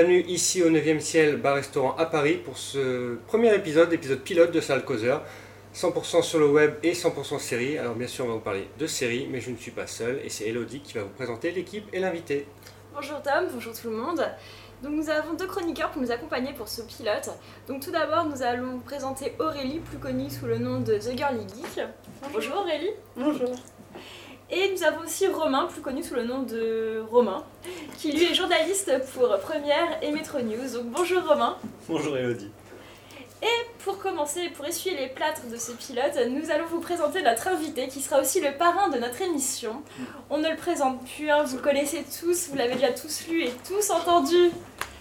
bienvenue ici au 9e ciel bar-restaurant à Paris pour ce premier épisode, épisode pilote de Salle Causeur. 100% sur le web et 100% série. Alors bien sûr on va vous parler de série, mais je ne suis pas seul et c'est Elodie qui va vous présenter l'équipe et l'invité. Bonjour Tom, bonjour tout le monde. Donc nous avons deux chroniqueurs pour nous accompagner pour ce pilote. Donc tout d'abord nous allons présenter Aurélie, plus connue sous le nom de The Girly Geek. Bonjour, Aurélie. Bonjour. Et nous avons aussi Romain, plus connu sous le nom de Romain, qui lui est journaliste pour Première et Metro News. Donc bonjour Romain. Bonjour Elodie. Et pour commencer, pour essuyer les plâtres de ce pilote, nous allons vous présenter notre invité qui sera aussi le parrain de notre émission. On ne le présente plus, hein, vous le connaissez tous, vous l'avez déjà tous lu et tous entendu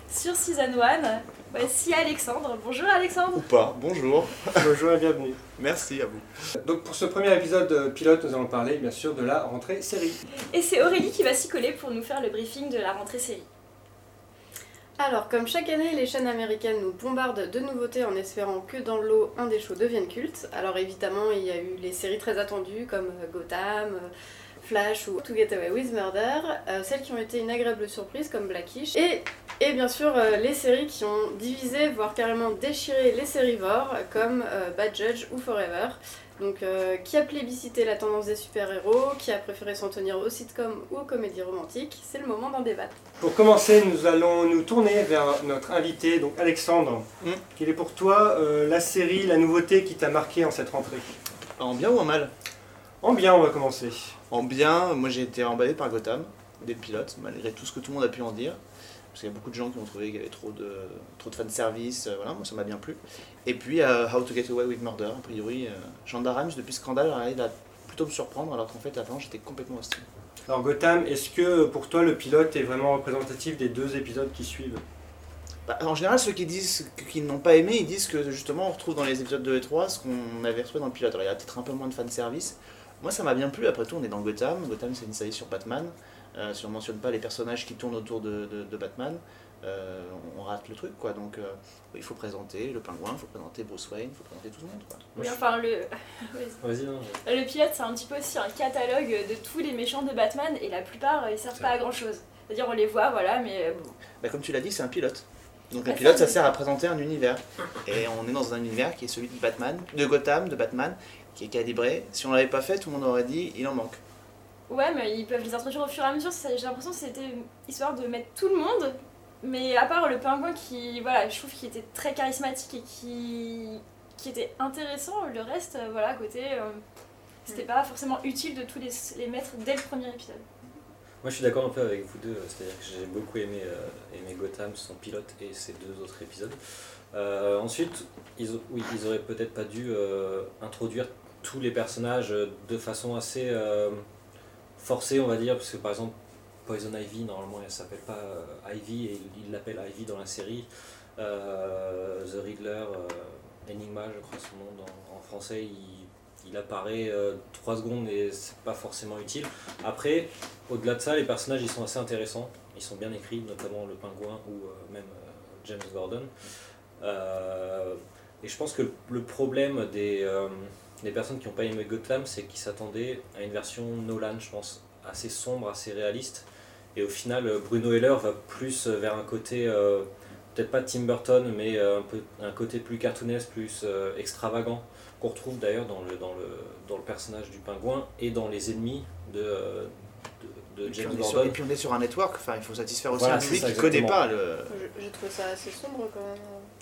sur Season 1. Voici Alexandre. Bonjour Alexandre. Ou pas, bonjour. Bonjour et bienvenue. Merci à vous. Donc pour ce premier épisode pilote, nous allons parler bien sûr de la rentrée série. Et c'est Aurélie qui va s'y coller pour nous faire le briefing de la rentrée série. Alors, comme chaque année, les chaînes américaines nous bombardent de nouveautés en espérant que dans l'eau, un des shows devienne culte. Alors évidemment, il y a eu les séries très attendues comme euh, Gotham, euh, Flash ou To Get Away with Murder, euh, celles qui ont été une agréable surprise comme Blackish, et, et bien sûr euh, les séries qui ont divisé, voire carrément déchiré les sérivores comme euh, Bad Judge ou Forever. Donc, euh, qui a plébiscité la tendance des super-héros, qui a préféré s'en tenir aux sitcoms ou aux comédies romantiques, c'est le moment d'en débattre. Pour commencer, nous allons nous tourner vers notre invité, donc Alexandre. Mm. Quelle est pour toi euh, la série, la nouveauté qui t'a marqué en cette rentrée? En bien ou en mal? En bien, on va commencer. En bien, moi j'ai été emballé par Gotham, dès le pilote, malgré tout ce que tout le monde a pu en dire. Parce qu'il y a beaucoup de gens qui ont trouvé qu'il y avait trop de, trop de fanservice, euh, voilà, moi ça m'a bien plu. Et puis euh, How to Get Away with Murder, a priori, euh, Shonda Rhimes, depuis Scandale, arrive à plutôt me surprendre, alors qu'en fait avant j'étais complètement hostile. Alors Gotham, est-ce que pour toi le pilote est vraiment représentatif des deux épisodes qui suivent? Bah, en général, ceux qui disent qu'ils n'ont pas aimé, ils disent que justement on retrouve dans les épisodes 2 et 3 ce qu'on avait retrouvé dans le pilote. Alors il y a peut-être un peu moins de fanservice. Moi ça m'a bien plu, après tout on est dans Gotham. Gotham c'est une série sur Batman. Euh, si on mentionne pas les personnages qui tournent autour de, de- de Batman, euh, on rate le truc quoi. Donc euh, il faut présenter le pingouin, il faut présenter Bruce Wayne, il faut présenter tout le monde quoi. Oui, enfin, le, Vas-y, non. le pilote, c'est un petit peu aussi un catalogue de tous les méchants de Batman, et la plupart, ils servent pas à grand chose. C'est-à-dire, on les voit, voilà, mais bon. Bah, comme tu l'as dit, c'est un pilote. Donc Ah, un pilote, ça, ça sert à présenter un univers. Et on est dans un univers qui est celui de Batman, de Gotham, de Batman, qui est calibré. Si on l'avait pas fait, tout le monde aurait dit il en manque. Ouais, mais ils peuvent les introduire au fur et à mesure. ça- J'ai l'impression que c'était histoire de mettre tout le monde. Mais à part le pingouin qui, voilà, je trouve qu'il était très charismatique et qui, qui était intéressant, le reste, euh, voilà, à côté, euh, c'était pas forcément utile de tous les, les mettre dès le premier épisode. Moi je suis d'accord un peu avec vous deux, c'est-à-dire que j'ai beaucoup aimé, euh, aimé Gotham, son pilote et ses deux autres épisodes. Euh, ensuite, ils, oui, ils auraient peut-être pas dû euh, introduire tous les personnages euh, de façon assez euh, forcée, on va dire, parce que par exemple, Poison Ivy, normalement elle s'appelle pas euh, Ivy et il- l'appelle Ivy dans la série. Euh, The Riddler, euh, Enigma, je crois son nom en français, il, apparaît 3 secondes et c'est pas forcément utile. Après, au-delà de ça, les personnages ils sont assez intéressants, ils sont bien écrits, notamment le pingouin ou euh, même euh, James Gordon. Euh, et je pense que le problème des, euh, des personnes qui n'ont pas aimé Gotham, c'est qu'ils s'attendaient à une version Nolan, je pense, assez sombre, assez réaliste. Et au final, euh, Bruno Heller va plus vers un côté, euh, peut-être pas Tim Burton, mais euh, un, peu, un côté plus cartoonesque, plus euh, extravagant, qu'on retrouve d'ailleurs dans le, dans, le, dans le personnage du pingouin et dans les ennemis de, euh, de, de Et puis, James on est sur, Gordon. et puis on est sur un network, enfin il faut satisfaire aussi Voilà, un public qui connaît exactement. pas le. Je- J'ai trouvé ça assez sombre quand même.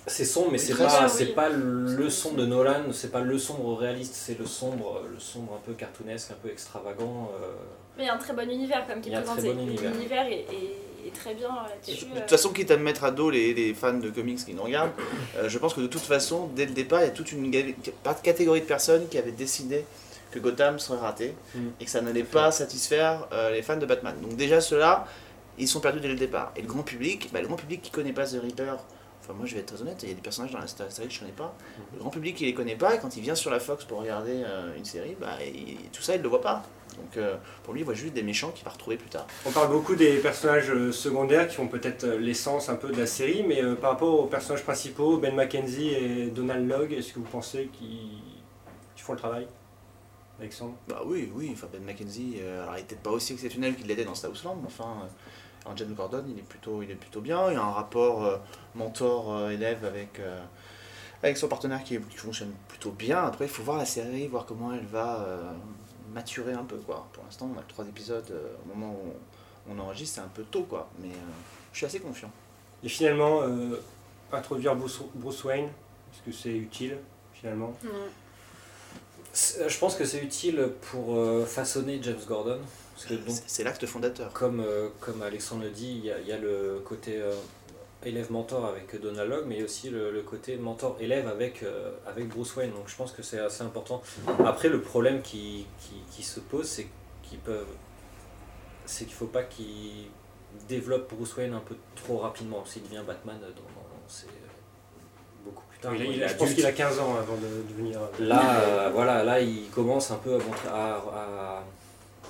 C'est sombre, mais c'est pas, c'est oui. pas le sombre de Nolan, c'est pas le sombre réaliste, c'est le sombre, le sombre un peu cartoonesque, un peu extravagant. euh. Mais il y a un très bon univers comme qui est présenté. bon univers. L'univers est, est- est très bien là-dessus. De euh. toute façon, quitte à me mettre à dos les, les fans de comics qui nous regardent, euh, je pense que de toute façon, dès le départ, il y a toute une ga- pas de catégorie de personnes qui avaient décidé que Gotham serait raté Mm. et que ça n'allait pas satisfaire euh, les fans de Batman. Donc déjà ceux-là, ils sont perdus dès le départ. Et le grand public, bah, le grand public qui connaît pas The Reaper, enfin moi je vais être très honnête, il y a des personnages dans la série que je connais pas. Le grand public qui les connaît pas et quand il vient sur la Fox pour regarder euh, une série, bah, il- tout ça il le voit pas. Donc euh, pour lui, il voit juste des méchants qu'il va retrouver plus tard. On parle beaucoup des personnages euh, secondaires qui font peut-être l'essence un peu de la série, mais euh, par rapport aux personnages principaux, Ben McKenzie et Donald Logg, est-ce que vous pensez qu'ils font le travail? Alexandre? Bah oui, oui, enfin Ben McKenzie, alors il était pas aussi exceptionnel qu'il l'était dans Southland, mais enfin, euh, James Gordon, il est plutôt, il est plutôt bien. Il y a un rapport euh, mentor-élève avec, euh, avec son partenaire qui, qui fonctionne plutôt bien. Après, il faut voir la série, voir comment elle va euh, maturer un peu. Quoi. Pour l'instant, on a que trois épisodes euh, au moment où on, on enregistre, c'est un peu tôt. Quoi. Mais euh, je suis assez confiant. Et finalement, euh, introduire Bruce, Bruce Wayne, est-ce que c'est utile finalement? Je pense que c'est utile pour euh, façonner James Gordon. Parce que donc, C'est- l'acte fondateur. comme, euh, comme Alexandre le dit, il y a, il y a le côté euh, élève-mentor avec Donald Logg, mais il y a aussi le, le côté mentor-élève avec, euh, avec Bruce Wayne. Donc je pense que c'est assez important. Après, le problème qui, qui, qui se pose, c'est qu'ils peuvent. C'est qu'il ne faut pas qu'ils développent Bruce Wayne un peu trop rapidement. S'il devient Batman, dans, dans- c'est beaucoup plus tard. Il a- Je pense qu'il a 15 ans avant de devenir. Là, euh, voilà, là, il commence un peu à, montrer, à, à,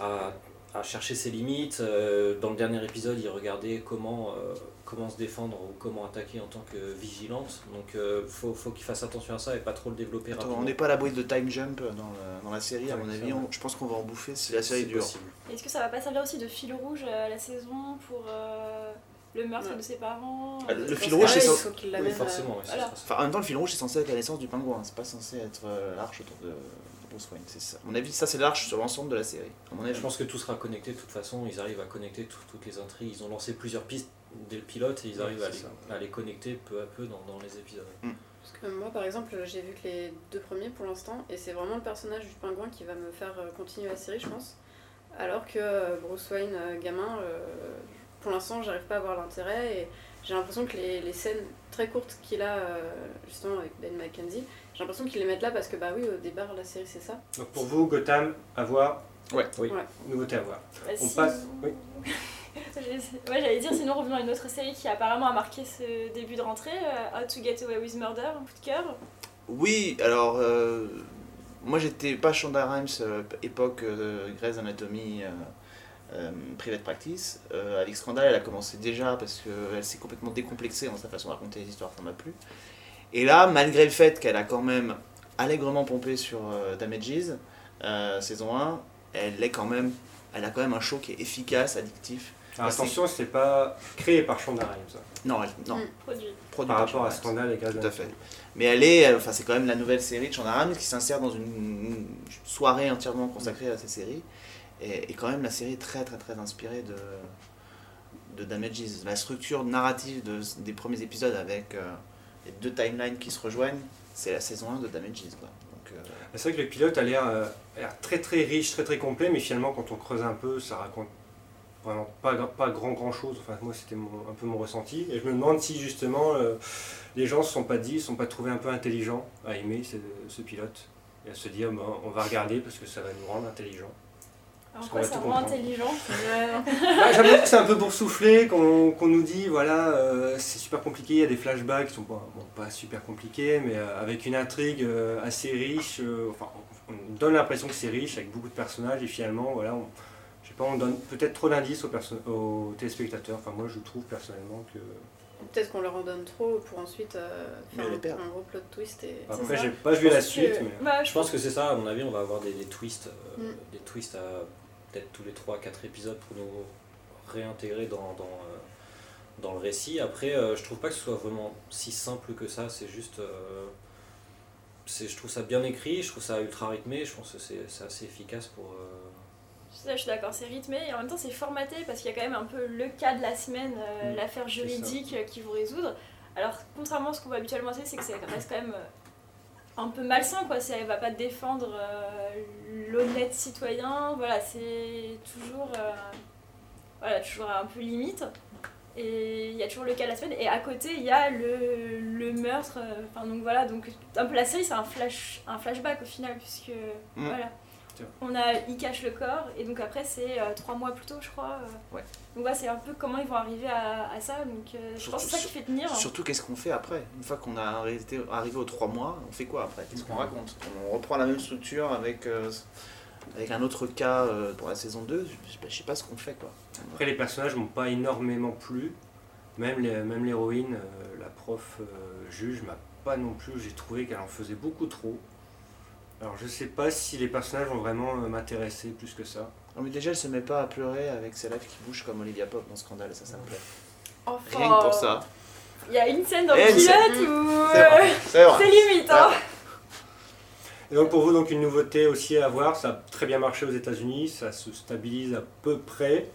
à- à chercher ses limites. Euh, Dans le dernier épisode, il regardait comment, euh, comment se défendre ou comment attaquer en tant que vigilante. Donc, il faut, faut qu'il fasse attention à ça et pas trop le développer Attends, rapidement. on n'est pas à l'abri de time jump dans, le- dans la série, à mon avis. on- je pense qu'on va en bouffer si la série C'est dure. possible. Est-ce que ça va pas servir aussi de fil rouge à la saison pour euh, le meurtre Ouais. de ses parents Ah, le euh, fil rouge, c'est ça. Oui, forcément. euh, voilà. Enfin, en même temps, le fil rouge, c'est censé être la naissance du pingouin. C'est pas censé être euh, l'arche autour de, de Bruce Wayne. C'est ça. À mon avis, ça, c'est l'arche sur l'ensemble de la série. À mon avis. Je pense que tout sera connecté de toute façon. Ils arrivent à connecter tout- toutes les intrigues. Ils ont lancé plusieurs pistes dès le pilote et ils Ouais, arrivent à les, ça. à les connecter peu à peu dans, dans les épisodes. Parce que moi, par exemple, j'ai vu que les deux premiers pour l'instant, et c'est vraiment le personnage du pingouin qui va me faire euh, continuer la série, je pense. Alors que euh, Bruce Wayne, euh, gamin, pour l'instant, j'arrive pas à voir l'intérêt, et j'ai l'impression que les, les scènes très courtes qu'il a, justement avec Ben McKenzie, j'ai l'impression qu'ils les mettent là parce que, bah oui, au départ, la série, c'est ça. Donc pour vous, Gotham, à voir. Ouais. Oui. Ouais. Nouveauté à voir. Bah, On si- passe- oui. Ouais, j'allais dire, sinon revenons à une autre série qui apparemment a marqué ce début de rentrée, euh, How to Get Away with Murder, un coup de cœur. Oui, alors, euh, moi, j'étais pas Shonda Rhimes, euh, époque euh, Grey's Anatomy, euh, euh, Private Practice. Euh, Alix Crandall, elle a commencé déjà parce qu'elle s'est complètement décomplexée dans sa façon de raconter les histoires, ça m'a plu. Et là, malgré le fait qu'elle a quand même allègrement pompé sur euh, Damages, euh, saison 1, elle est quand même, elle a quand même un show qui est efficace, addictif. Alors, Ah, attention, c'est pas créé par Shonda Rhimes, ça, Non, elle, non, Mm. Produit. produit par par rapport à. Scandal et Grey's Tout à fait. Mais elle est, euh, enfin c'est quand même la nouvelle série de Shonda Rhimes qui s'insère dans une, une soirée entièrement consacrée à cette série. Et, et quand même la série est très très très inspirée de, de Damages. La structure narrative de- des premiers épisodes avec euh, deux timelines qui se rejoignent, c'est la saison 1 de Damages. Quoi. Euh, C'est vrai que le pilote a l'air euh, a l'air très très riche, très très complet, mais finalement quand on creuse un peu, ça raconte vraiment pas, pas grand grand chose. Enfin, moi c'était un peu mon ressenti. Et je me demande si justement euh, les gens se sont pas dit, se sont pas trouvés un peu intelligents à aimer ce, pilote. Et à se dire, bon, on va regarder parce que ça va nous rendre intelligents. Alors Parce quoi, qu'on va ça tout rend comprendre. intelligent Bah, J'ai l'impression que c'est un peu boursouflé, qu'on qu'on nous dit, voilà, euh, c'est super compliqué, il y a des flashbacks qui sont pas, bon, pas super compliqués, mais euh, avec une intrigue euh, assez riche. euh, enfin, on on donne l'impression que c'est riche, avec beaucoup de personnages, et finalement, voilà, on, je sais pas, on donne peut-être trop d'indices aux, aux téléspectateurs. Enfin, moi, je trouve personnellement que. Peut-être qu'on leur en donne trop pour ensuite euh, faire un, gros plot twist. Et... Après, ça. j'ai pas vu la suite, que- mais. Bah, Je pense que c'est ça, à mon avis, on va avoir des, des twists, euh, Mm. des twists à peut-être tous les 3-4 épisodes pour nous réintégrer dans, dans, euh, dans le récit. Après, euh, je trouve pas que ce soit vraiment si simple que ça, c'est juste. euh, je trouve ça bien écrit, je trouve ça ultra rythmé, je pense que c'est assez efficace pour. Ça, je suis d'accord, c'est rythmé et en même temps c'est formaté parce qu'il y a quand même un peu le cas de la semaine, euh, Mm, l'affaire juridique qu'il faut résoudre. Alors, contrairement à ce qu'on voit habituellement, c'est que ça reste quand même un peu malsain, quoi. C'est- Elle va pas défendre euh, l'honnête citoyen, voilà, c'est toujours, euh, voilà, toujours un peu limite. Et il y a toujours le cas de la semaine, et à côté il y a le, le meurtre. euh, Enfin, donc voilà, donc un peu la série c'est un, flash, un flashback au final, puisque Mm. voilà. On a, il cache le corps, et donc après c'est euh, trois mois plus tôt, je crois. Ouais. Donc voilà, c'est un peu comment ils vont arriver à, à ça. Donc euh, je pense que c'est ça qui fait tenir. Surtout, qu'est-ce qu'on fait après? Une fois qu'on a arrêté, arrivé aux trois mois, on fait quoi après? Qu'est-ce qu'on raconte? On reprend la même structure avec, euh, avec un autre cas euh, pour la saison 2 Je sais pas- je sais pas ce qu'on fait quoi. Après, les personnages m'ont pas énormément plu. Même les- même l'héroïne, la prof euh, juge, m'a pas non plus. J'ai trouvé qu'elle en faisait beaucoup trop. Alors, je sais pas si les personnages vont vraiment m'intéresser plus que ça. Non, mais déjà, elle se met pas à pleurer avec ses lèvres qui bougent comme Olivia Pop dans Scandale, ça, ça me plaît. Enfin, Rien que pour ça. Il y a une scène dans Et le pilote où C'est vrai. C'est euh, limite, hein. Et donc pour vous, donc une nouveauté aussi à voir, ça a très bien marché aux États-Unis, ça se stabilise à peu près.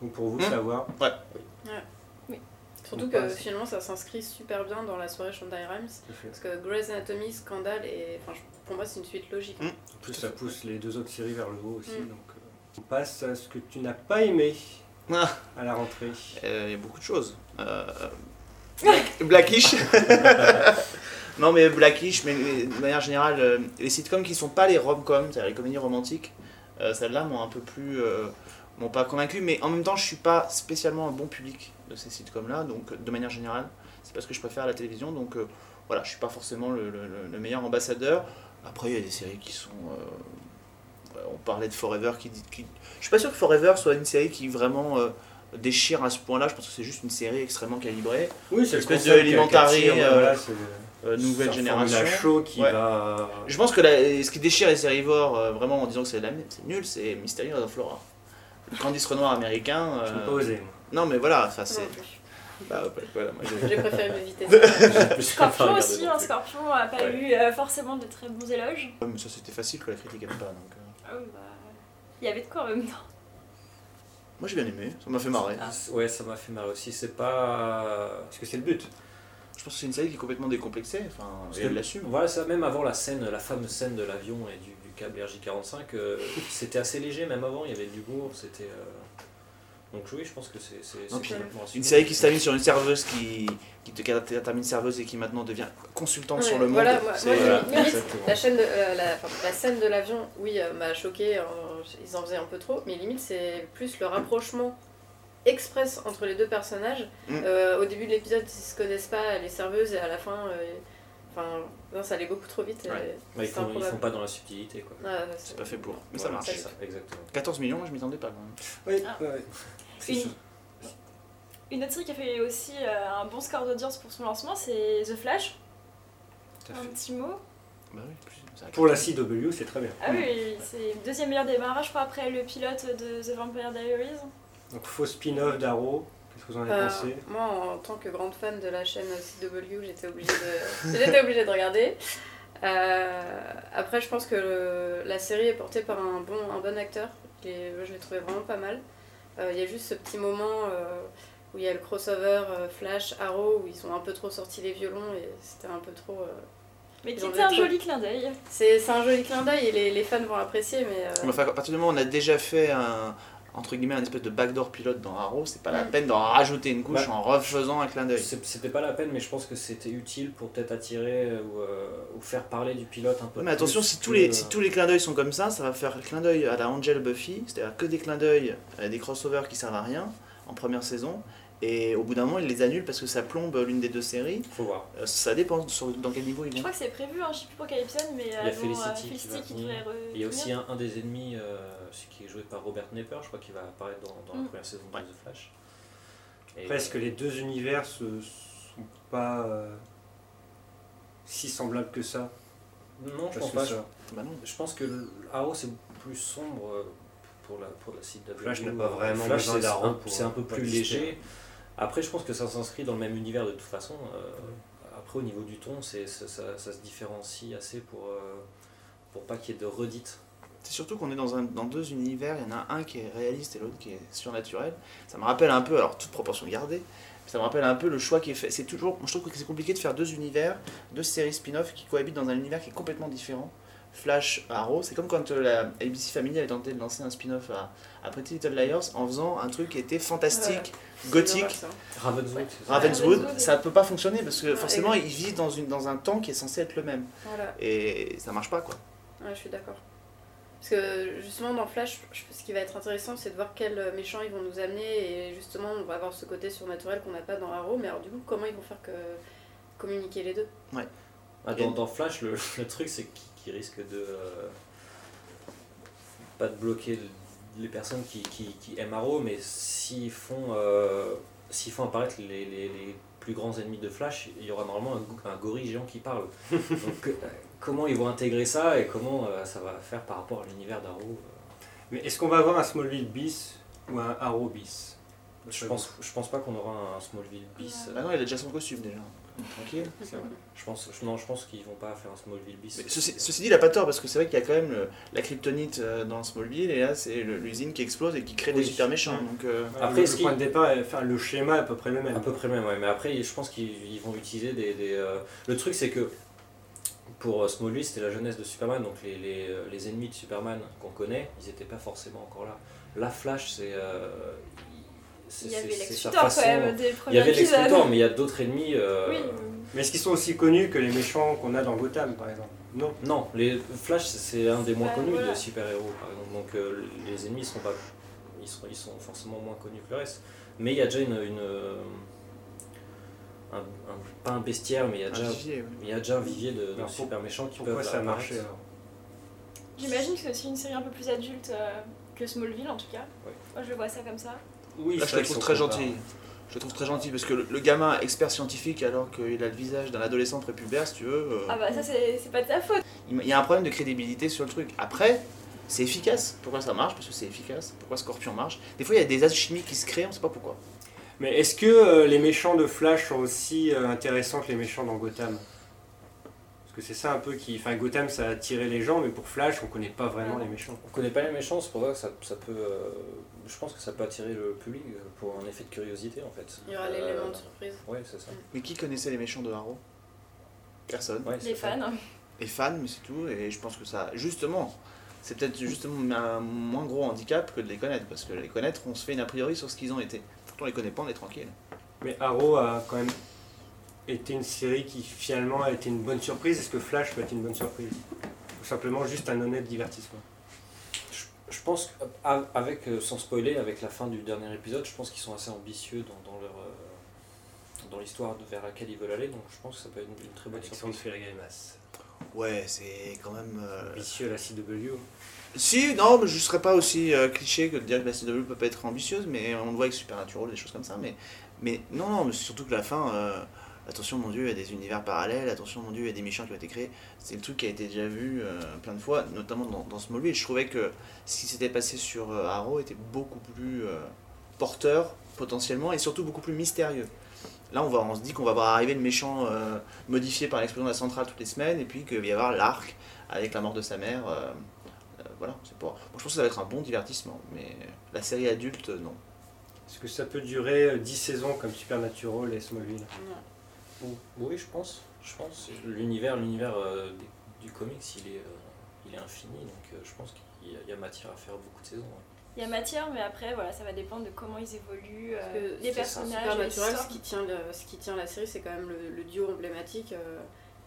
Donc pour vous, Hmm. c'est à voir. Surtout On que finalement ça s'inscrit super bien dans la soirée Shonda Rhimes. Parce que Grey's Anatomy, Scandale, et enfin, pour moi c'est une suite logique. Mm. En plus, ça pousse les deux autres séries vers le haut aussi. Hmm. Donc euh, on passe à ce que tu n'as pas aimé Ah. à la rentrée. Euh, Il y a beaucoup de choses. Euh, Black- Blackish. non mais Blackish, mais mais de manière générale, euh, les sitcoms qui sont pas les rom-coms, c'est-à-dire les comédies romantiques, euh, celles-là m'ont un peu plus, m'ont pas convaincu, mais en même temps je suis pas spécialement un bon public de ces sitcoms-là, donc de manière générale, c'est parce que je préfère la télévision, donc voilà, je suis pas forcément le, le- le- le meilleur ambassadeur. Après il y a des séries qui sont, on parlait de Forever, qui, dit- qui, je suis pas sûr que Forever soit une série qui vraiment euh, déchire à ce point-là. Je pense que c'est juste une série extrêmement calibrée, Oui, c'est le Espèce concept de Elementary, euh, euh, nouvelle c'est un formula génération. show qui Ouais. va. Je pense que la- ce qui déchire les sérivores, euh, vraiment en disant que c'est de la- c'est nul, c'est Mystery of Flora. Le Candice Renoir américain. Je euh, pas osé. moi. Non, mais voilà, Moi c'est. Bah, voilà, moi, j'ai- préféré m'éviter ça. Scorpion aussi, un Scorpion a pas Ouais. eu euh, forcément de très bons éloges. Ouais, mais ça c'était facile que la critique aime pas. Donc, euh, Ah oui, bah, Il y avait de quoi en même temps. Moi j'ai bien aimé, ça m'a fait marrer. Ah. Ouais, ça m'a fait marrer aussi. C'est pas. Parce que c'est le but. Je pense que c'est une série qui est complètement décomplexée, enfin, Parce et que- elle l'assume. Voilà, ça, même avant la scène, la fameuse scène de l'avion et du, du câble RJ45, euh, c'était assez léger, même avant, il y avait de l'humour, c'était... euh, Donc oui, je pense que c'est complètement Une série qui se termine sur une serveuse qui, qui te termine serveuse et qui maintenant devient consultante sur le monde. voilà, moi- C'est- moi, Voilà, limite, exactement. La, chaîne de, euh, la, enfin, la scène de l'avion, oui, euh, m'a choqué, ils en faisaient un peu trop, mais limite c'est plus le rapprochement express entre les deux personnages. Mm. Euh, au début de l'épisode, ils se connaissent pas, les serveuses, et à la fin, euh, enfin, non, ça allait beaucoup trop vite. Ouais. Ouais, ils, font, ils font pas dans la subtilité, quoi. Ouais, C'est pas fait pour. Mais ça marche. ça, exactement. 14 millions, moi je m'y attendais pas quand même. Oui, Ah. ouais. Une- sûr. Une autre série qui a fait aussi euh, un bon score d'audience pour son lancement, c'est The Flash. Tout à Un fait. petit mot. Bah oui, plus- Pour la CW, c'est très bien. Ah oui, c'est le deuxième meilleur démarrage, je crois, après le pilote de The Vampire Diaries. Donc faux spin-off d'Arrow. Qu'est-ce que vous en avez Euh, pensé? moi, en tant que grande fan de la chaîne CW, j'étais obligée de, j'étais obligée de regarder. Euh, après, je pense que le- la série est portée par un bon, un bon acteur. Et je l'ai trouvé vraiment pas mal. Euh, Il y a juste ce petit moment euh, où il y a le crossover euh, Flash, Arrow, où ils ont un peu trop sorti les violons et c'était un peu trop. euh, Mais qui était un joli clin d'œil. C'est c'est un joli clin d'œil et les, les fans vont apprécier, mais. euh, enfin, à partir du moment où on a déjà fait un entre guillemets un espèce de backdoor pilote dans Arrow, c'est pas la peine d'en rajouter une couche Bah, en refaisant un clin d'œil. C'était pas la peine, mais je pense que c'était utile pour peut-être attirer euh, ou, euh, ou faire parler du pilote un peu. Mais attention, plus si tous, les, euh, si tous les clins d'œil sont comme ça, ça va faire clin d'œil à la Angel Buffy, c'est-à-dire que des clins d'œil, euh, des crossovers qui servent à rien en première saison, et au bout d'un moment ils les annulent parce que ça plombe l'une des deux séries. Faut voir. Euh, Ça dépend sur, dans quel niveau ils Je vont. crois que c'est prévu, hein, je sais plus pour quel épisode, mais Il y a Felicity euh, qui Felicity qui devrait Il y a aussi un, un des ennemis euh, celui qui est joué par Robert Nepper, je crois qu'il va apparaître dans, dans Mm. la première saison de Ouais. The Flash. Et, Presque les deux univers se sont pas euh, si semblables que ça? Non, je pense que pas. ça- Bah non. Je pense que Arrow c'est plus sombre euh, pour la, pour la CW. Flash n'a pas vraiment Flash, besoin c'est d'Arrow C'est un peu plus exister. léger. Après, je pense que ça s'inscrit dans le même univers de toute façon. euh, après, au niveau du ton, c'est ça, se différencie assez pour, euh, pour pas qu'il y ait de redites. C'est surtout qu'on est dans, un, dans deux univers, il y en a un qui est réaliste et l'autre qui est surnaturel. Ça me rappelle un peu, alors toute proportion gardée, ça me rappelle un peu le choix qui est fait. C'est toujours, je trouve que c'est compliqué de faire deux univers, deux séries spin-off qui cohabitent dans un univers qui est complètement différent. Flash, Arrow, c'est comme quand euh, la ABC Family avait tenté de lancer un spin-off à, à Pretty Little Liars en faisant un truc qui était fantastique, gothique. Ravenswood, ça Ravenswood, ça peut pas fonctionner parce que Ouais, forcément ils vivent dans, une, dans un temps qui est censé être le même Voilà. et ça marche pas quoi. Ouais, je suis d'accord. Parce que justement dans Flash, je- ce qui va être intéressant, c'est de voir quels méchants ils vont nous amener et justement on va avoir ce côté surnaturel qu'on n'a pas dans Arrow, mais alors du coup comment ils vont faire que communiquer les deux? Ah, dans, dans Flash, le, le truc, c'est qu'ils qu'ils risquent de. euh, pas de bloquer les personnes qui, qui, qui aiment Arrow, mais s'ils font, euh, s'ils font apparaître les, les, les plus grands ennemis de Flash, il y aura normalement un, go- un gorille géant qui parle. Donc, euh, comment ils vont intégrer ça et comment euh, ça va faire par rapport à l'univers d'Arrow Mais est-ce qu'on va avoir un Smallville bis ou un Arrow bis? Je pense, je pense pas qu'on aura un Smallville bis. Bah non, il a déjà son costume déjà. Tranquille. C'est vrai. Je pense, je- non, je pense qu'ils vont pas faire un Smallville bis. Ceci, ceci dit, il a pas tort parce que c'est vrai qu'il y a quand même le- la kryptonite euh, dans Smallville et là c'est l'usine qui explose et qui crée des super méchants. Mm. Donc euh, Après, le point de départ, enfin, le schéma est à peu près le même. À peu près le même, ouais. Mais après, je pense qu'ils ils vont utiliser des. des, euh, Le truc, c'est que pour Smallville, c'était la jeunesse de Superman, donc les, les, les ennemis de Superman qu'on connaît, ils n'étaient pas forcément encore là. La Flash, c'est. euh, c'est- Il y avait Lex quand même dès le Il y avait Lex mais il y a d'autres ennemis. euh, Oui, Mais est-ce qu'ils sont aussi connus que les méchants qu'on a dans Gotham, par exemple? Non. Non, les Flash, c'est un des moins connus voilà. de super-héros, par exemple. Donc euh, les ennemis sont pas. Ils sont, ils sont forcément moins connus que le reste. Mais il y a déjà une. une, euh, un, un- pas un bestiaire, mais il y a un déjà. vivier, ouais. Il y a déjà un vivier de, de super méchants qui peuvent ça a marché J'imagine que c'est aussi une série un peu plus adulte euh, que Smallville en tout cas. Ouais. Moi je vois ça comme ça. Oui, Là, c'est je le trouve très gentil. Je le trouve très gentil parce que le, le gamin expert scientifique alors qu'il a le visage d'un adolescent prépubère, si tu veux, euh, Ah bah ça c'est c'est pas de ta faute. il y a un problème de crédibilité sur le truc. Après, c'est efficace. Pourquoi ça marche? Parce que c'est efficace. Pourquoi Scorpion marche? Des fois, il y a des alchimies qui se créent, on sait pas pourquoi. Mais est-ce que euh, les méchants de Flash sont aussi euh, intéressants que les méchants dans Gotham que c'est ça un peu qui. Enfin, Gotham ça a attiré les gens, mais pour Flash, on connaît pas vraiment les méchants. On connaît pas les méchants, c'est pour ça que ça, ça peut. euh, je pense que ça peut attirer le public euh, pour un effet de curiosité en fait. Il y aura Euh, l'élément de surprise. Ouais, c'est ça. Mais qui connaissait les méchants de Arrow Personne. Ouais, c'est Les ça. fans. Les fans, mais c'est tout. Et je pense que ça, justement, c'est peut-être justement un moins gros handicap que de les connaître. Parce que les connaître, on se fait une a priori sur ce qu'ils ont été. Quand on les connaît pas, on est tranquille. Mais Arrow a quand même été une série qui finalement a été une bonne surprise. Est-ce que Flash peut être une bonne surprise Ou simplement juste un honnête divertissement Je, je pense qu'avec, sans spoiler, avec la fin du dernier épisode, je pense qu'ils sont assez ambitieux dans, dans leur. euh, dans l'histoire vers laquelle ils veulent aller, donc je pense que ça peut être une, une très bonne Alexandre surprise. Ouais, c'est quand même. euh, Ambitieux à la CW. Si, non, mais je serais pas aussi euh, cliché que de dire que la CW peut pas être ambitieuse, mais on le voit avec Supernatural, des choses comme ça. Mais, mais non, non, mais surtout que la fin, euh, attention mon dieu, il y a des univers parallèles, attention mon dieu, il y a des méchants qui ont été créés. C'est le truc qui a été déjà vu euh, plein de fois, notamment dans, dans Smallville. Je trouvais que ce qui s'était passé sur euh, Arrow était beaucoup plus euh, porteur, potentiellement, et surtout beaucoup plus mystérieux. Là, on, va, on se dit qu'on va voir arriver le méchant euh, modifié par l'explosion de la centrale toutes les semaines, et puis qu'il va y avoir l'arc avec la mort de sa mère. voilà, c'est je pense que ça va être un bon divertissement, mais la série adulte, non. Est-ce que ça peut durer euh, 10 saisons comme Supernatural et Smallville? Non. Ou- Oui, je pense. Je pense. L'univers, l'univers euh, du comics, il est, euh, il est infini, donc euh, je pense qu'il y, a- il y a matière à faire beaucoup de saisons. ouais. Il y a matière mais après voilà ça va dépendre de comment ils évoluent, euh, Parce que les personnages, Supernatural, ce qui tient, le- ce qui tient la série, c'est quand même le, le duo emblématique. euh,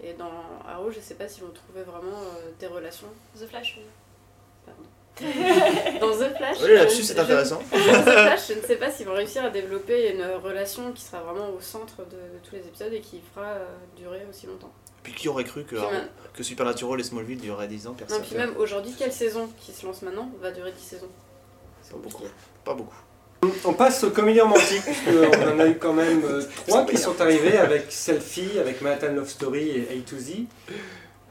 et dans Arrow, je sais pas si on trouvait vraiment euh, des relations. The Flash. oui. Dans The Flash, Oui, là-dessus, je- c'est je- intéressant. Dans The Flash, je ne sais pas s'ils vont réussir à développer une relation qui sera vraiment au centre de, de tous les épisodes et qui fera euh, durer aussi longtemps. Puis qui aurait cru que, même- que Supernatural et Smallville dureraient 10 ans non, Personne. puis même aujourd'hui, quelle saison qui se lance maintenant va durer 10 saisons? C'est Pas beaucoup. compliqué. Pas beaucoup. On passe aux comédies romantiques, puisqu'on en a eu quand même euh, trois qui sont arrivés avec Selfie, avec Manhattan Love Story et A to Z.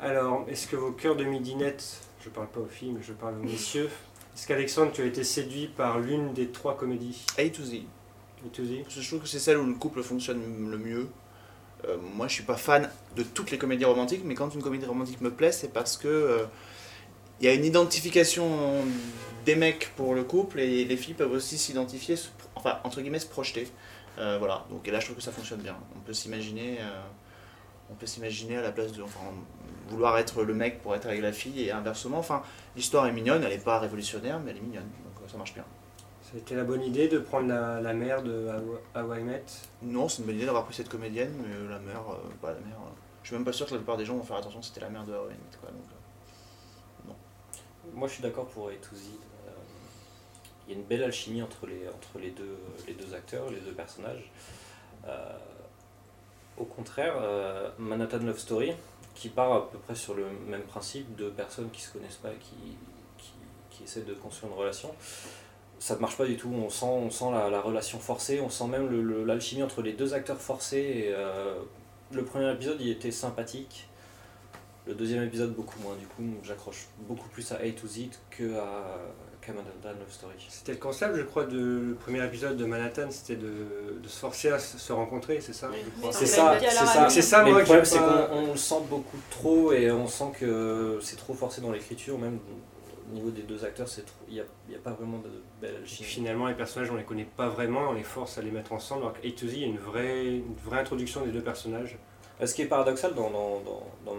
Alors, est-ce que vos cœurs de midinette, je parle pas aux filles, mais je parle aux messieurs, est-ce qu'Alexandre, tu as été séduit par l'une des trois comédies? A to Z. A to Z? Parce que Je trouve que c'est celle où le couple fonctionne le mieux. Euh, moi, je suis pas fan de toutes les comédies romantiques, mais quand une comédie romantique me plaît, c'est parce que euh, il y a une identification des mecs pour le couple et les filles peuvent aussi s'identifier, enfin entre guillemets se projeter. Euh, voilà. Donc et là, je trouve que ça fonctionne bien. On peut s'imaginer, euh, on peut s'imaginer à la place de, enfin, vouloir être le mec pour être avec la fille et inversement. Enfin, l'histoire est mignonne, elle est pas révolutionnaire, mais elle est mignonne, donc euh, ça marche bien. Ça a été la bonne idée de prendre la, la mère de How- How I Met? Non, c'est une bonne idée d'avoir pris cette comédienne, mais euh, la mère, euh, pas la mère. euh, je suis même pas sûr que la plupart des gens vont faire attention, c'était la mère de How I Met, quoi. Donc, euh, Moi, je suis d'accord pour. Euh, Il y a une belle alchimie entre les, entre les, deux, les deux acteurs, les deux personnages. Euh, au contraire, euh, Manhattan Love Story, qui part à peu près sur le même principe, deux personnes qui se connaissent pas, qui, qui, qui essaient de construire une relation, ça ne marche pas du tout. On sent, on sent la, la relation forcée, on sent même le- le- l'alchimie entre les deux acteurs forcés. Et, euh, le premier épisode, il était sympathique. Le deuxième épisode, beaucoup moins. Du coup, j'accroche beaucoup plus à A to Z que à Story. C'était le concept, je crois, le premier épisode de Manhattan, c'était de, de se forcer à se rencontrer, c'est ça? C'est ça, c'est ça. C'est ça, Mais moi, le problème, c'est qu'on on le sent beaucoup trop et on sent que c'est trop forcé dans l'écriture, même au niveau des deux acteurs, c'est trop- il n'y a, y a pas vraiment de belle alchimie. Finalement, les personnages, on les connaît pas vraiment, on les force à les mettre ensemble. Alors que A to Z, il y a une vraie, une vraie introduction des deux personnages. Ce qui est paradoxal dans, dans, dans, dans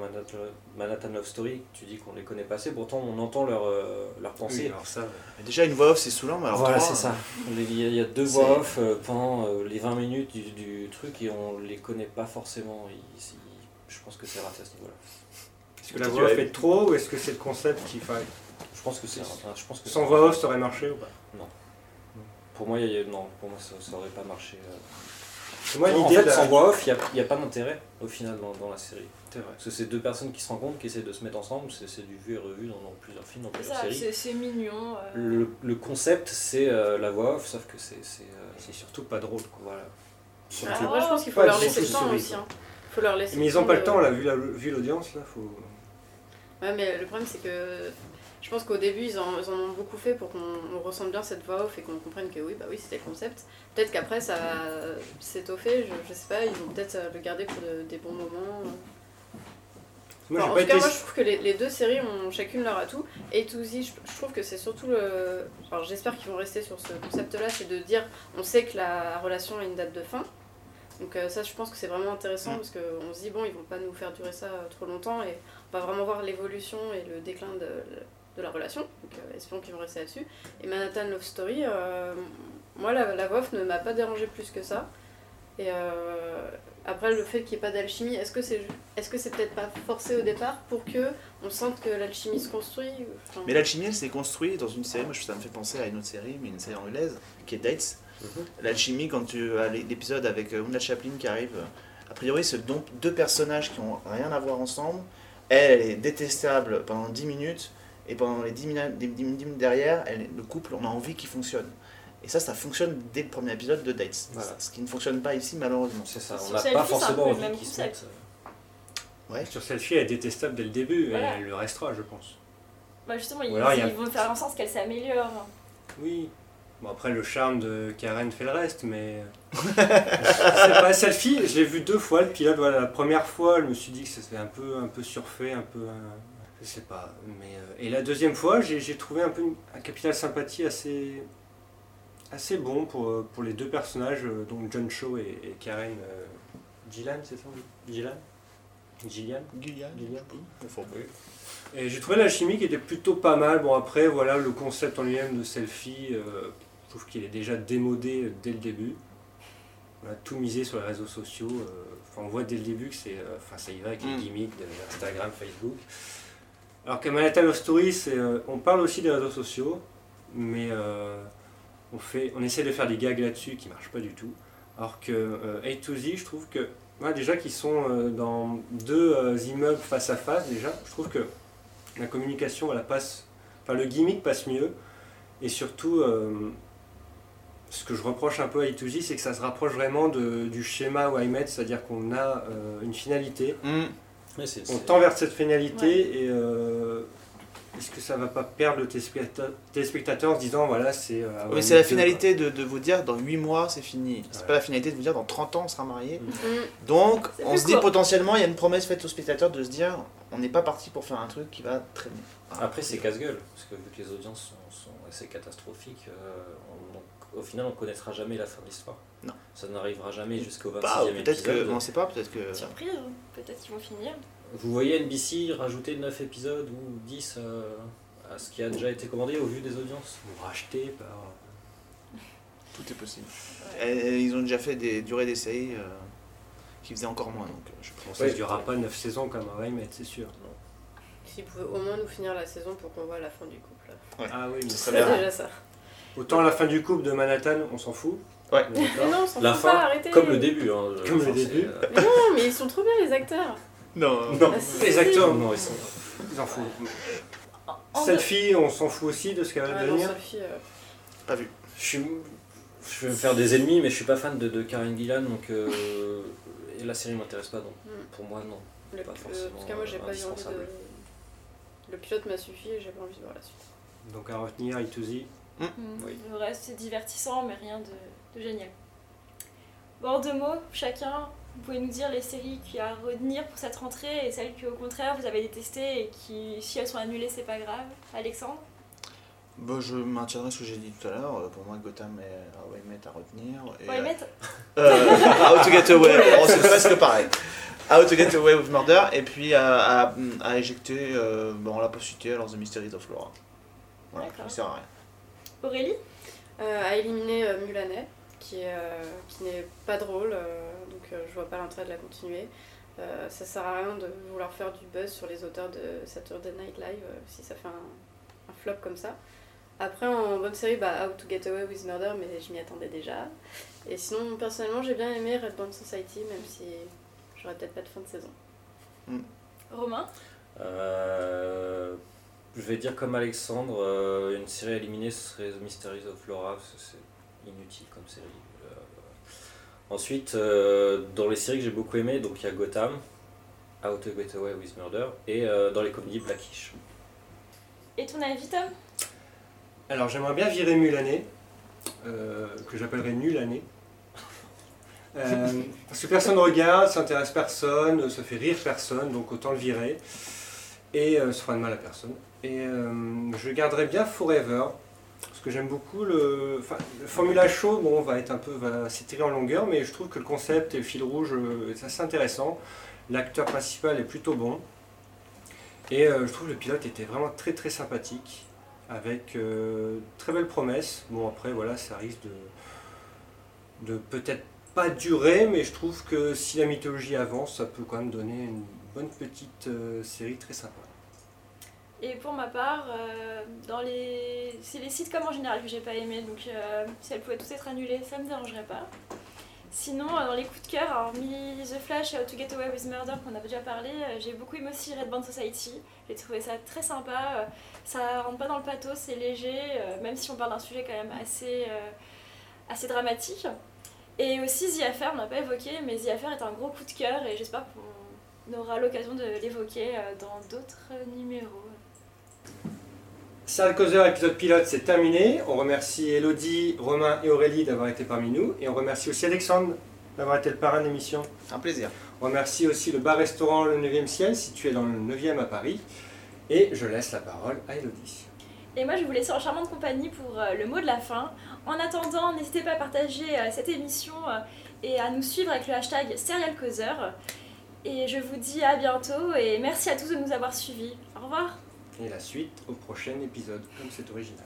Manhattan, Love Story, tu dis qu'on les connaît pas assez, pourtant on entend leurs euh, Oui, alors ça, Mais Déjà, une voix off, c'est saoulant, mais alors voilà, c'est ça. Il y, a, il y a deux voix off euh, pendant euh, les 20 minutes du, du truc et on les connaît pas forcément. Ils- ils- je pense que c'est raté à ce niveau-là. est-ce que la voix off est trop ou est-ce que c'est le concept qui fait Je pense que c'est raté. Je pense que Sans voix off, ça aurait marché ou pas? Pour moi, il y a- non, pour moi ça, ça aurait pas marché. euh. Moi, en l'idée fait, sans voix off, il n'y a, pas d'intérêt au final dans, dans la série. C'est vrai. Parce que c'est deux personnes qui se rencontrent, qui essaient de se mettre ensemble, c'est c'est du vu et revu dans, dans plusieurs films, dans C'est plusieurs ça, séries. c'est c'est mignon. euh. Le, le concept, c'est euh, la voix off, sauf que c'est. c'est, euh, C'est surtout pas drôle. Quoi. voilà. Ah, je pense qu'il faut Ouais, leur laisser le temps souris, aussi. Hein. Faut leur laisser Mais ils ont pas le temps, l'a vu, la- vu l'audience, là, faut... Ouais, mais le problème, c'est que je pense qu'au début, ils en, ils en ont beaucoup fait pour qu'on on ressente bien cette voix off et qu'on comprenne que oui, bah oui, c'était le concept. Peut-être qu'après, ça va s'étoffer, je, je sais pas, ils vont peut-être le garder pour de- des bons moments. Moi, Enfin, j'ai en tout cas, été... moi, je trouve que les, les deux séries ont chacune leur atout. Et to Z, je, je trouve que c'est surtout le. Alors, j'espère qu'ils vont rester sur ce concept-là, c'est de dire on sait que la relation a une date de fin. Donc, euh, ça, je pense que c'est vraiment intéressant parce qu'on se dit, bon, ils vont pas nous faire durer ça euh, trop longtemps et on va vraiment voir l'évolution et le déclin de, de la relation. Donc, euh, espérons qu'ils vont rester là-dessus. Et Manhattan Love Story, euh, moi, la, la voix off ne m'a pas dérangé plus que ça. Et euh, après, le fait qu'il n'y ait pas d'alchimie, est-ce que c'est est-ce que c'est peut-être pas forcé au départ pour que on sente que l'alchimie se construit Enfin, Mais l'alchimie, elle s'est construite dans une série, moi ça me fait penser à une autre série, mais une série anglaise, qui est Dates. Mhm. L'alchimie, quand tu as l'épisode avec euh, Una Chaplin qui arrive, euh, a priori, c'est donc deux personnages qui ont rien à voir ensemble. Elle, elle est détestable pendant 10 minutes, et pendant les 10 minutes, 10 minutes derrière, elle, le couple, on a envie qu'il fonctionne. Et ça, ça fonctionne dès le premier épisode de Dates. Voilà. Ce qui ne fonctionne pas ici, malheureusement. C'est ça, on n'a pas forcément envie qu'ils se mettent. euh, Ouais. Sur celle-ci, elle est détestable dès le début, Voilà. et elle le restera, je pense. Bah, justement, ils, alors, a- ils vont faire en sorte qu'elle s'améliore. Oui. Bon, après, le charme de Karen fait le reste, mais... c'est pas selfie, je l'ai vu deux fois, le pilote, voilà, la première fois, je me suis dit que c'était un peu, un peu surfait, un peu... un- Je sais pas, mais... euh, Et la deuxième fois, j'ai j'ai trouvé un peu une- un capital sympathie assez... assez bon pour, euh, pour les deux personnages, euh, donc John Cho et, et Karen euh, Gillan, c'est ça Gillan? Gillian? Gillian, Gillian. Et j'ai trouvé la chimie qui était plutôt pas mal. Bon, après, voilà, le concept en lui-même de selfie, euh, je trouve qu'il est déjà démodé dès le début. On a tout misé sur les réseaux sociaux. euh, Enfin, on voit dès le début que c'est. euh, Enfin, ça y va avec les Mm. gimmicks de Instagram, Facebook. Alors qu'à Manhattan Love Story, euh, on parle aussi des réseaux sociaux, mais euh, on, fait, on essaie de faire des gags là-dessus qui marchent pas du tout. Alors que euh, A to Z, je trouve que. déjà qu'ils sont euh, dans deux immeubles face à face, déjà, je trouve que la communication, voilà, passe. Enfin, le gimmick passe mieux. Et surtout, ce que je reproche un peu à A2Z, c'est que ça se rapproche vraiment de- du schéma YMET, c'est-à-dire qu'on a une finalité, Hmm. C'est- on c'est- tend vers cette finalité, et euh, est-ce que ça va pas perdre le téléspectateur, téléspectateur en se disant, voilà, c'est. euh, Mais c'est la finalité de, de vous dire dans 8 mois c'est fini. C'est Ouais. pas la finalité de vous dire dans 30 ans on sera marié. Mm. Donc C'est on se dit court. potentiellement il y a une promesse faite au spectateur de se dire on n'est pas parti pour faire un truc qui va traîner. Après, c'est casse-gueule, parce que vu que les audiences sont, sont assez catastrophiques, euh, on- donc, au final, on ne connaîtra jamais la fin de l'histoire. Non. Ça n'arrivera jamais jusqu'au 26e Bah, peut-être que, on sait pas, peut-être que. Surprise, hein. peut-être qu'ils vont finir. Vous voyez NBC rajouter 9 épisodes ou 10 euh, à ce qui a déjà été commandé au vu des audiences Ou racheté par. Tout est possible. Ils ont déjà fait des durées des séries euh, qui faisaient encore moins. Donc, euh, je ça Ouais. ne durera pas 9 saisons comme un YMET, c'est sûr. S'ils pouvaient au moins nous finir la saison pour qu'on voit la fin du couple. Ouais. Ah oui, mais Ça C'est serait bien. déjà ça. Autant la fin du couple de Manhattan, on s'en fout. Ouais. Mais non, on s'en La fout fin, pas, arrêtez comme le début. Hein, Comme le début. euh, Mais non, mais ils sont trop bien les acteurs. Non. Non, Ah, si, les si, acteurs, non, ils sont- ils foutent. En Cette fille, on s'en fout aussi de ce qu'elle va Ah non, devenir. Euh, Pas vu. Je, suis, je vais me faire des ennemis, mais je suis pas fan de, de Karen Gillan, donc euh, et la série m'intéresse pas, donc Mm. pour moi, non. Le- Pas le- forcément, en tout cas, moi, j'ai pas eu envie de. Le pilote m'a suffi et j'ai pas envie de voir la suite. Donc à retenir, Ituzi. Mm. Oui. Le reste, c'est divertissant, mais rien de, de génial. Bon, deux mots, chacun. Vous pouvez nous dire les séries qu'il y a à retenir pour cette rentrée et celles que, au contraire, vous avez détestées et qui, si elles sont annulées, c'est pas grave. Alexandre? Bon, je maintiendrai ce que j'ai dit tout à l'heure. Euh, Pour moi, Gotham et How I Met à retenir. Et, Pour les euh, mettre euh, How to Get Away, bon, c'est presque pareil. How to Get Away with Murder, et puis à, à, à éjecter, euh, bon, on l'a pas cité, alors The Mysteries of Laura. Voilà, qui sert à rien. Aurélie Euh, à éliminer euh, Mulaney, qui, euh, qui n'est pas drôle, euh, donc euh, je vois pas l'intérêt de la continuer. Euh, ça sert à rien de vouloir faire du buzz sur les auteurs de Saturday Night Live euh, si ça fait un, un flop comme ça. Après, en bonne série, bah, How to Get Away with Murder, mais je m'y attendais déjà. Et sinon, personnellement, j'ai bien aimé Red Band Society, même si j'aurais peut-être pas de fin de saison. Romain? Euh, je vais dire comme Alexandre, euh, une série éliminée ce serait The Mysteries of Laura, parce que c'est inutile comme série. Euh, ensuite, euh, dans les séries que j'ai beaucoup aimées, donc il y a Gotham, How to Get Away with Murder, et euh, dans les comédies Blackish. Et ton avis, Tom? Alors j'aimerais bien virer Mulané, euh, que j'appellerais Nulané. Euh, parce que personne ne regarde, ça intéresse personne, ça fait rire personne, donc autant le virer. Et euh, ça fera de mal à personne. Et euh, je garderai bien Forever, parce que j'aime beaucoup le. Le Formula Show, bon, va être un peu. va s'étirer en longueur, mais je trouve que le concept et le fil rouge euh, est assez intéressant. L'acteur principal est plutôt bon. Et euh, je trouve que le pilote était vraiment très très sympathique avec euh, très belle promesse. Bon après voilà, ça risque de, de peut-être pas durer, mais je trouve que si la mythologie avance, ça peut quand même donner une bonne petite euh, série très sympa. Et pour ma part, euh, dans les... c'est les sitcoms en général que j'ai pas aimé, donc euh, si elles pouvaient toutes être annulées, ça me dérangerait pas. Sinon, euh, dans les coups de cœur, hormis The Flash et How to Get Away with Murder qu'on a déjà parlé, j'ai beaucoup aimé aussi Red Band Society. J'ai trouvé ça très sympa. ça rentre pas dans le pathos, c'est léger, même si on parle d'un sujet quand même assez, assez dramatique. Et aussi The Affair, on l'a pas évoqué, mais The Affair est un gros coup de cœur et j'espère qu'on aura l'occasion de l'évoquer euh, dans d'autres numéros. Sale Causeur épisode pilote, c'est terminé. On remercie Elodie, Romain et Aurélie d'avoir été parmi nous. Et on remercie aussi Alexandre d'avoir été le parrain de l'émission. Un plaisir. On remercie aussi le bar-restaurant Le 9e Ciel, situé dans le 9e à Paris. Et je laisse la parole à Elodie. Et moi, je vous laisser en charmante compagnie pour euh, le mot de la fin. En attendant, n'hésitez pas à partager euh, cette émission euh, et à nous suivre avec le hashtag Serial Causeur. Et je vous dis à bientôt et merci à tous de nous avoir suivis. Au revoir. Et la suite au prochain épisode, comme c'est original.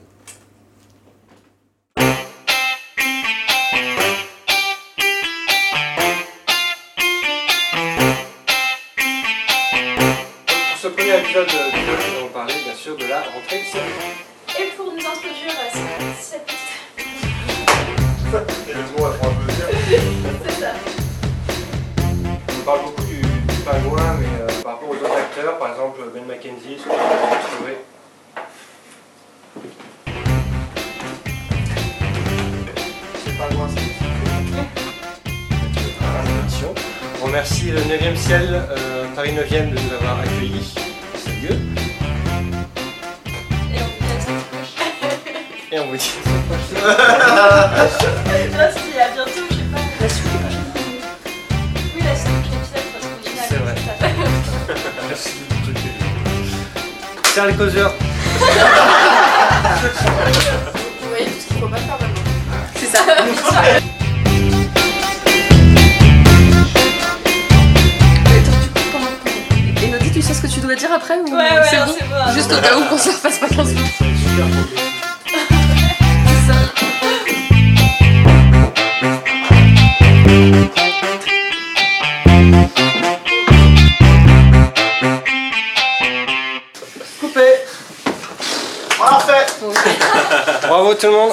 Pour ce premier épisode nous allons parler bien sûr de la rentrée de série. Et pour nous introduire à cette- cette petite... Et le mot à dire. C'est ça. On parle beaucoup du pingouin, mais euh, par rapport aux autres acteurs, par exemple Ben McKenzie, ce que j'ai trouvé. C'est pas loin, c'est On remercie le 9e ciel, euh, Paris 9e, de nous avoir accueillis. C'est Dieu. Et on vous dit à la prochaine. Et on vous dit. Merci, à bientôt, je sais pas. C'est le causeur. Vous voyez tout ce qu'il faut pas faire maintenant. C'est ça. Elodie, tu sais ce que tu dois dire après ou Ouais, ouais, c'est non, bon c'est bon. Juste au cas où qu'on se fasse pas 15 minutes. Tout le monde.